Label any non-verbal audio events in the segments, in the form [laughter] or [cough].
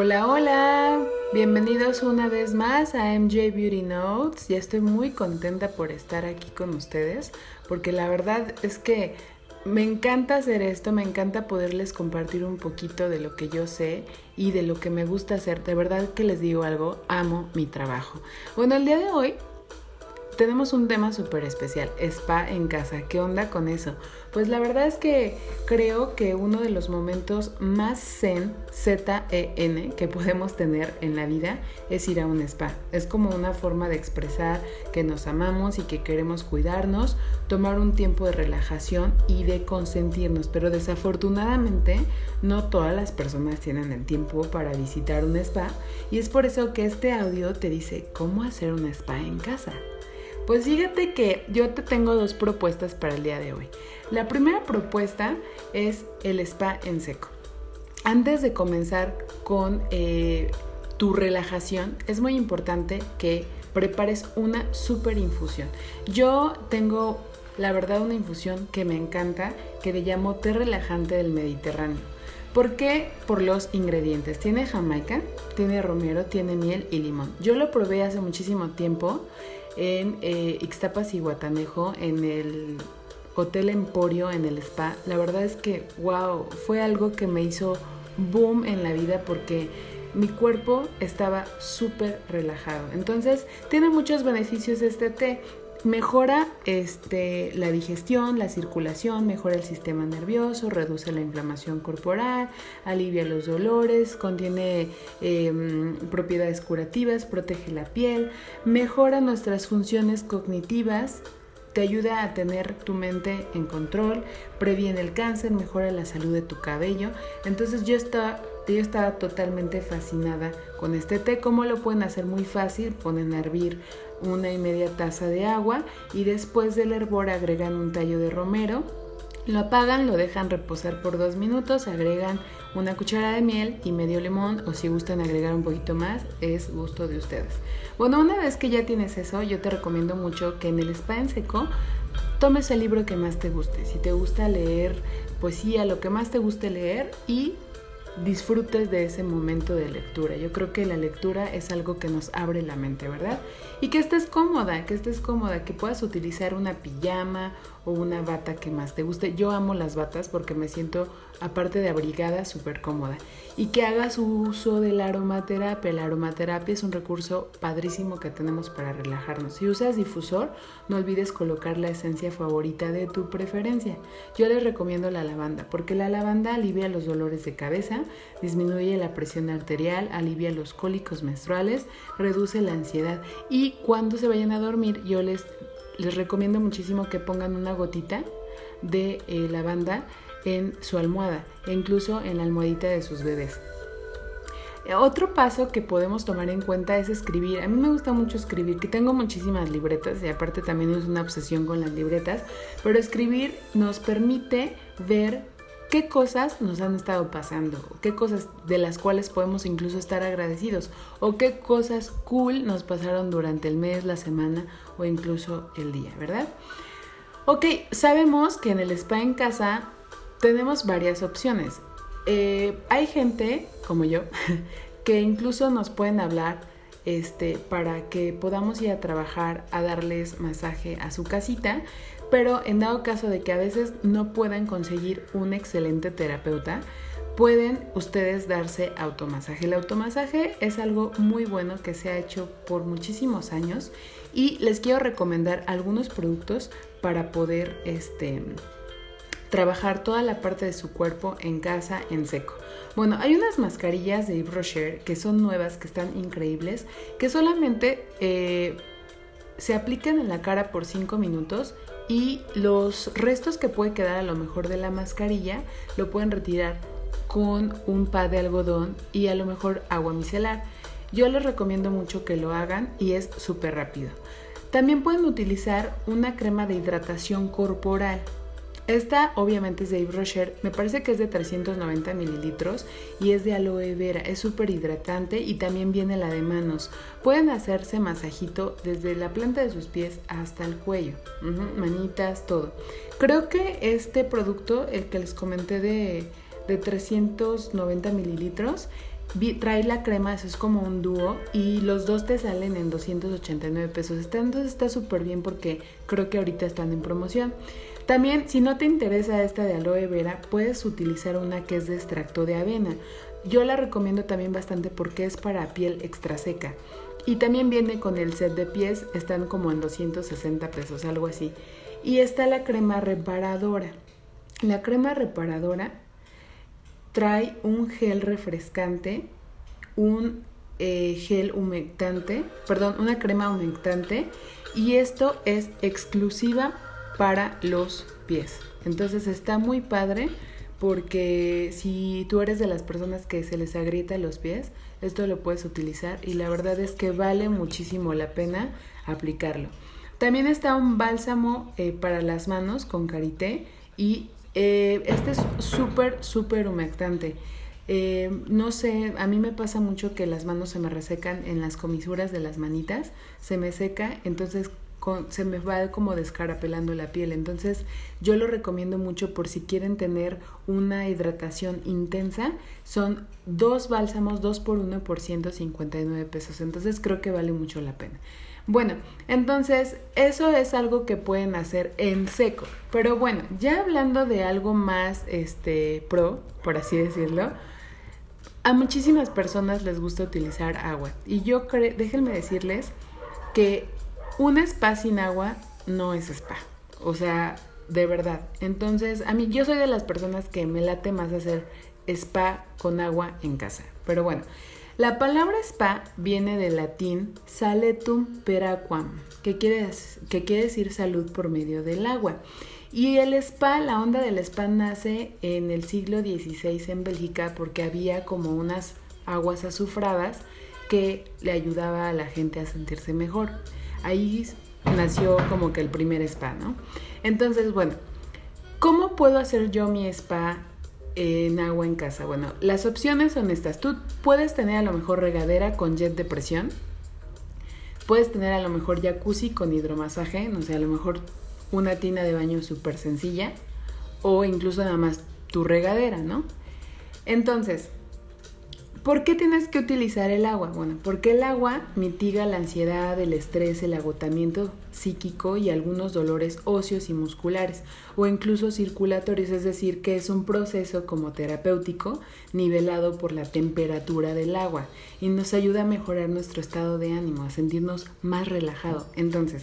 Hola, hola, bienvenidos una vez más a MJ Beauty Notes. Ya estoy muy contenta por estar aquí con ustedes, porque la verdad es que me encanta hacer esto, me encanta poderles compartir un poquito de lo que yo sé y de lo que me gusta hacer. De verdad que les digo algo, amo mi trabajo. Bueno, el día de hoy tenemos un tema súper especial, spa en casa. ¿Qué onda con eso? Pues la verdad es que creo que uno de los momentos más zen, Z-E-N, que podemos tener en la vida es ir a un spa. Es como una forma de expresar que nos amamos y que queremos cuidarnos, tomar un tiempo de relajación y de consentirnos. Pero desafortunadamente no todas las personas tienen el tiempo para visitar un spa y es por eso que este audio te dice cómo hacer un spa en casa. Pues fíjate que yo te tengo dos propuestas para el día de hoy. La primera propuesta es el spa en seco. Antes de comenzar con eh, tu relajación, es muy importante que prepares una super infusión. Yo tengo, la verdad, una infusión que me encanta, que le llamo té relajante del Mediterráneo. ¿Por qué? Por los ingredientes. Tiene jamaica, tiene romero, tiene miel y limón. Yo lo probé hace muchísimo tiempo en eh, Ixtapas y Guatanejo, en el Hotel Emporio, en el spa. La verdad es que, wow, fue algo que me hizo boom en la vida porque mi cuerpo estaba súper relajado. Entonces, tiene muchos beneficios este té mejora este, la digestión, la circulación, mejora el sistema nervioso, reduce la inflamación corporal, alivia los dolores, contiene em, propiedades curativas, protege la piel, mejora nuestras funciones cognitivas, te ayuda a tener tu mente en control, previene el cáncer, mejora la salud de tu cabello. Entonces yo estaba, yo estaba totalmente fascinada con este té. ¿Cómo lo pueden hacer? Muy fácil, ponen a hervir una y media taza de agua y después del hervor agregan un tallo de romero, lo apagan, lo dejan reposar por dos minutos, agregan una cuchara de miel y medio limón o si gustan agregar un poquito más, es gusto de ustedes. Bueno, una vez que ya tienes eso, yo te recomiendo mucho que en el spa en seco tomes el libro que más te guste. Si te gusta leer poesía, lo que más te guste leer y disfrutes de ese momento de lectura. Yo creo que la lectura es algo que nos abre la mente, ¿verdad? Y que estés cómoda, que estés cómoda, que puedas utilizar una pijama una bata que más te guste. Yo amo las batas porque me siento, aparte de abrigada, súper cómoda. Y que hagas uso de la aromaterapia. La aromaterapia es un recurso padrísimo que tenemos para relajarnos. Si usas difusor, no olvides colocar la esencia favorita de tu preferencia. Yo les recomiendo la lavanda porque la lavanda alivia los dolores de cabeza, disminuye la presión arterial, alivia los cólicos menstruales, reduce la ansiedad y cuando se vayan a dormir yo les les recomiendo muchísimo que pongan una gotita de eh, lavanda en su almohada e incluso en la almohadita de sus bebés. Eh, otro paso que podemos tomar en cuenta es escribir. A mí me gusta mucho escribir, que tengo muchísimas libretas y aparte también es una obsesión con las libretas, pero escribir nos permite ver qué cosas nos han estado pasando, qué cosas de las cuales podemos incluso estar agradecidos, o qué cosas cool nos pasaron durante el mes, la semana o incluso el día, ¿verdad? Ok, sabemos que en el spa en casa tenemos varias opciones. Eh, hay gente, como yo, [laughs] que incluso nos pueden hablar este, para que podamos ir a trabajar a darles masaje a su casita, pero en dado caso de que a veces no puedan conseguir un excelente terapeuta, pueden ustedes darse automasaje. El automasaje es algo muy bueno que se ha hecho por muchísimos años y les quiero recomendar algunos productos para poder este, trabajar toda la parte de su cuerpo en casa en seco. Bueno, hay unas mascarillas de Yves Rocher que son nuevas, que están increíbles, que solamente eh, se aplican en la cara por 5 minutos y los restos que puede quedar a lo mejor de la mascarilla lo pueden retirar con un pad de algodón y a lo mejor agua micelar. Yo les recomiendo mucho que lo hagan y es súper rápido. También pueden utilizar una crema de hidratación corporal. Esta obviamente es de Yves Rocher, me parece que es de 390 mililitros y es de aloe vera, es súper hidratante y también viene la de manos. Pueden hacerse masajito desde la planta de sus pies hasta el cuello, manitas, todo. Creo que este producto, el que les comenté de, de 390 mililitros, trae la crema, eso es como un dúo y los dos te salen en 289 pesos. entonces está súper bien porque creo que ahorita están en promoción. También, si no te interesa esta de aloe vera, puedes utilizar una que es de extracto de avena. Yo la recomiendo también bastante porque es para piel extra seca. Y también viene con el set de pies, están como en 260 pesos, algo así. Y está la crema reparadora. La crema reparadora trae un gel refrescante, un eh, gel humectante, perdón, una crema humectante y esto es exclusiva para los pies. Entonces está muy padre porque si tú eres de las personas que se les agrieta los pies, esto lo puedes utilizar y la verdad es que vale muchísimo la pena aplicarlo. También está un bálsamo eh, para las manos con karité y eh, este es súper, súper humectante. Eh, no sé, a mí me pasa mucho que las manos se me resecan en las comisuras de las manitas, se me seca, entonces se me va como descarapelando la piel. Entonces yo lo recomiendo mucho por si quieren tener una hidratación intensa. Son dos bálsamos, dos por uno por 159 pesos. Entonces creo que vale mucho la pena. Bueno, entonces eso es algo que pueden hacer en seco. Pero bueno, ya hablando de algo más este pro, por así decirlo, a muchísimas personas les gusta utilizar agua. Y yo creo, déjenme decirles que un spa sin agua no es spa. O sea, de verdad. Entonces, a mí yo soy de las personas que me late más hacer spa con agua en casa. Pero bueno, la palabra spa viene del latín saletum per aquam, que quiere, que quiere decir salud por medio del agua. Y el spa, la onda del spa nace en el siglo XVI en Bélgica porque había como unas aguas azufradas que le ayudaba a la gente a sentirse mejor. Ahí nació como que el primer spa, ¿no? Entonces, bueno, ¿cómo puedo hacer yo mi spa en agua en casa? Bueno, las opciones son estas. Tú puedes tener a lo mejor regadera con jet de presión. Puedes tener a lo mejor jacuzzi con hidromasaje, no sé, a lo mejor una tina de baño súper sencilla o incluso nada más tu regadera, ¿no? Entonces, ¿Por qué tienes que utilizar el agua? Bueno, porque el agua mitiga la ansiedad, el estrés, el agotamiento psíquico y algunos dolores óseos y musculares o incluso circulatorios, es decir, que es un proceso como terapéutico nivelado por la temperatura del agua y nos ayuda a mejorar nuestro estado de ánimo, a sentirnos más relajado. Entonces,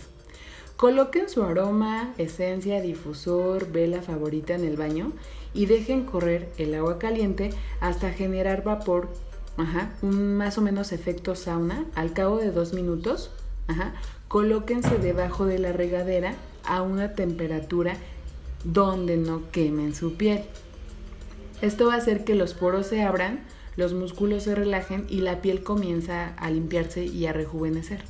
coloquen su aroma, esencia, difusor, vela favorita en el baño y dejen correr el agua caliente hasta generar vapor un más o menos efecto sauna, al cabo de dos minutos, colóquense debajo de la regadera a una temperatura donde no quemen su piel. Esto va a hacer que los poros se abran, los músculos se relajen y la piel comienza a limpiarse y a rejuvenecer.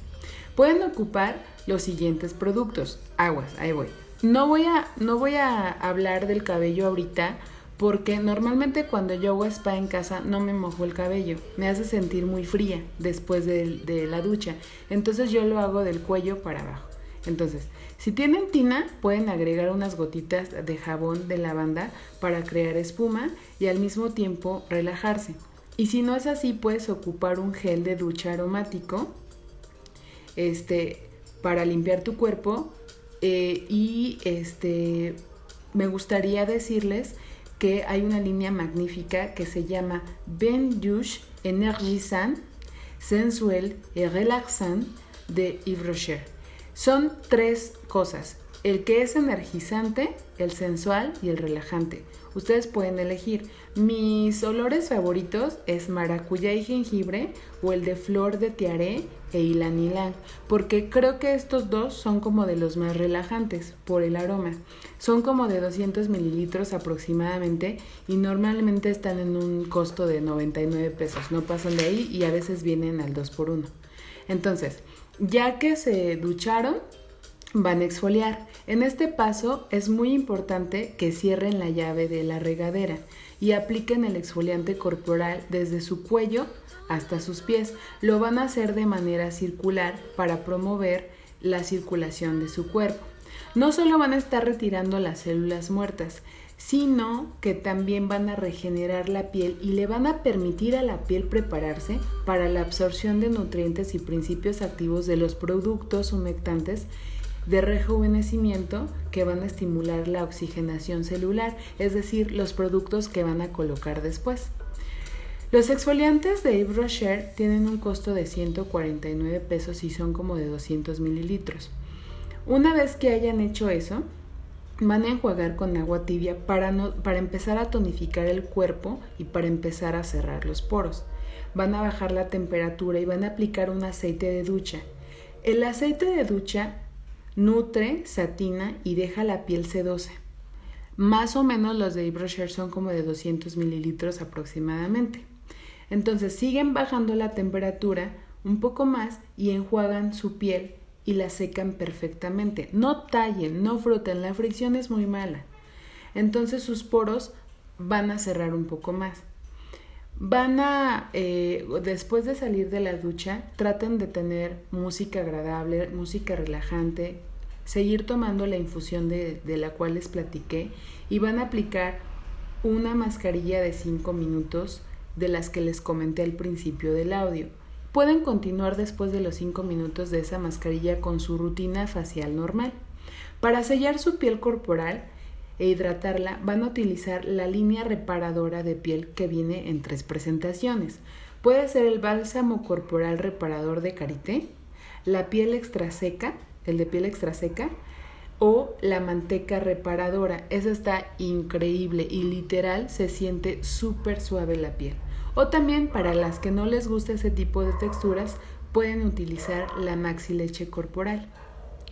Pueden ocupar los siguientes productos. Aguas, ahí voy. No voy a, no voy a hablar del cabello ahorita porque normalmente cuando yo hago spa en casa no me mojo el cabello, me hace sentir muy fría después de, la ducha, entonces yo lo hago del cuello para abajo. Entonces, si tienen tina, pueden agregar unas gotitas de jabón de lavanda para crear espuma y al mismo tiempo relajarse. Y si no es así, puedes ocupar un gel de ducha aromático este, para limpiar tu cuerpo. Eh, y este, me gustaría decirles que hay una línea magnífica que se llama Ben Energizant, Sensuel y Relaxant de Yves Rocher. Son tres cosas, el que es energizante, el sensual y el relajante. Ustedes pueden elegir. Mis olores favoritos es maracuyá y jengibre o el de flor de tiaré e ylang porque creo que estos dos son como de los más relajantes por el aroma. Son como de 200 mililitros aproximadamente y normalmente están en un costo de 99 pesos. No pasan de ahí y a veces vienen al 2 por 1 Entonces, ya que se ducharon, van a exfoliar. En este paso es muy importante que cierren la llave de la regadera y apliquen el exfoliante corporal desde su cuello hasta sus pies. Lo van a hacer de manera circular para promover la circulación de su cuerpo. No solo van a estar retirando las células muertas, sino que también van a regenerar la piel y le van a permitir a la piel prepararse para la absorción de nutrientes y principios activos de los productos humectantes de rejuvenecimiento que van a estimular la oxigenación celular, es decir, los productos que van a colocar después. Los exfoliantes de Yves Rocher tienen un costo de 149 pesos y son como de 200 mililitros. Una vez que hayan hecho eso, van a enjuagar con agua tibia para, para empezar a tonificar el cuerpo y para empezar a cerrar los poros. Van a bajar la temperatura y van a aplicar un aceite de ducha. El aceite de ducha nutre, satina y deja la piel sedosa. Más o menos los de Yves son como de 200 mililitros aproximadamente. Entonces siguen bajando la temperatura un poco más y enjuagan su piel y la secan perfectamente. No tallen, no froten, la fricción es muy mala. Entonces sus poros van a cerrar un poco más. Van a, eh, después de salir de la ducha, traten de tener música agradable, música relajante, seguir tomando la infusión de, de la cual les platiqué y van a aplicar una mascarilla de 5 minutos de las que les comenté al principio del audio. Pueden continuar después de los 5 minutos de esa mascarilla con su rutina facial normal. Para sellar su piel corporal e hidratarla van a utilizar la línea reparadora de piel que viene en tres presentaciones. Puede ser el bálsamo corporal reparador de Carité, la piel extra seca, el de piel extra seca, o la manteca reparadora. Esa está increíble y literal se siente súper suave la piel. O también para las que no les gusta ese tipo de texturas, pueden utilizar la maxi leche corporal.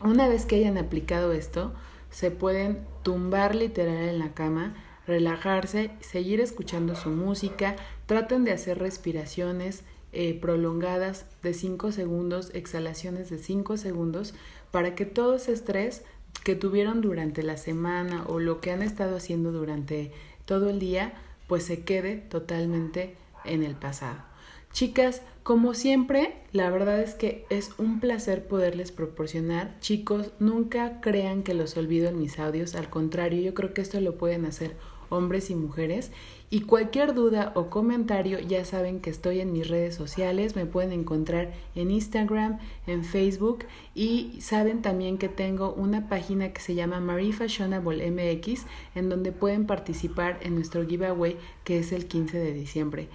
Una vez que hayan aplicado esto, se pueden tumbar literal en la cama, relajarse, seguir escuchando su música, traten de hacer respiraciones eh, prolongadas de 5 segundos, exhalaciones de 5 segundos, para que todo ese estrés que tuvieron durante la semana o lo que han estado haciendo durante todo el día, pues se quede totalmente en el pasado. Chicas, como siempre, la verdad es que es un placer poderles proporcionar. Chicos, nunca crean que los olvido en mis audios, al contrario, yo creo que esto lo pueden hacer hombres y mujeres. Y cualquier duda o comentario, ya saben que estoy en mis redes sociales, me pueden encontrar en Instagram, en Facebook y saben también que tengo una página que se llama Marie Fashionable MX, en donde pueden participar en nuestro giveaway que es el 15 de diciembre.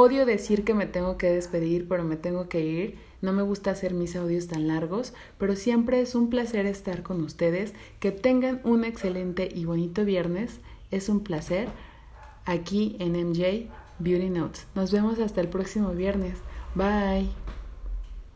Odio decir que me tengo que despedir, pero me tengo que ir. No me gusta hacer mis audios tan largos, pero siempre es un placer estar con ustedes. Que tengan un excelente y bonito viernes. Es un placer aquí en MJ Beauty Notes. Nos vemos hasta el próximo viernes. Bye.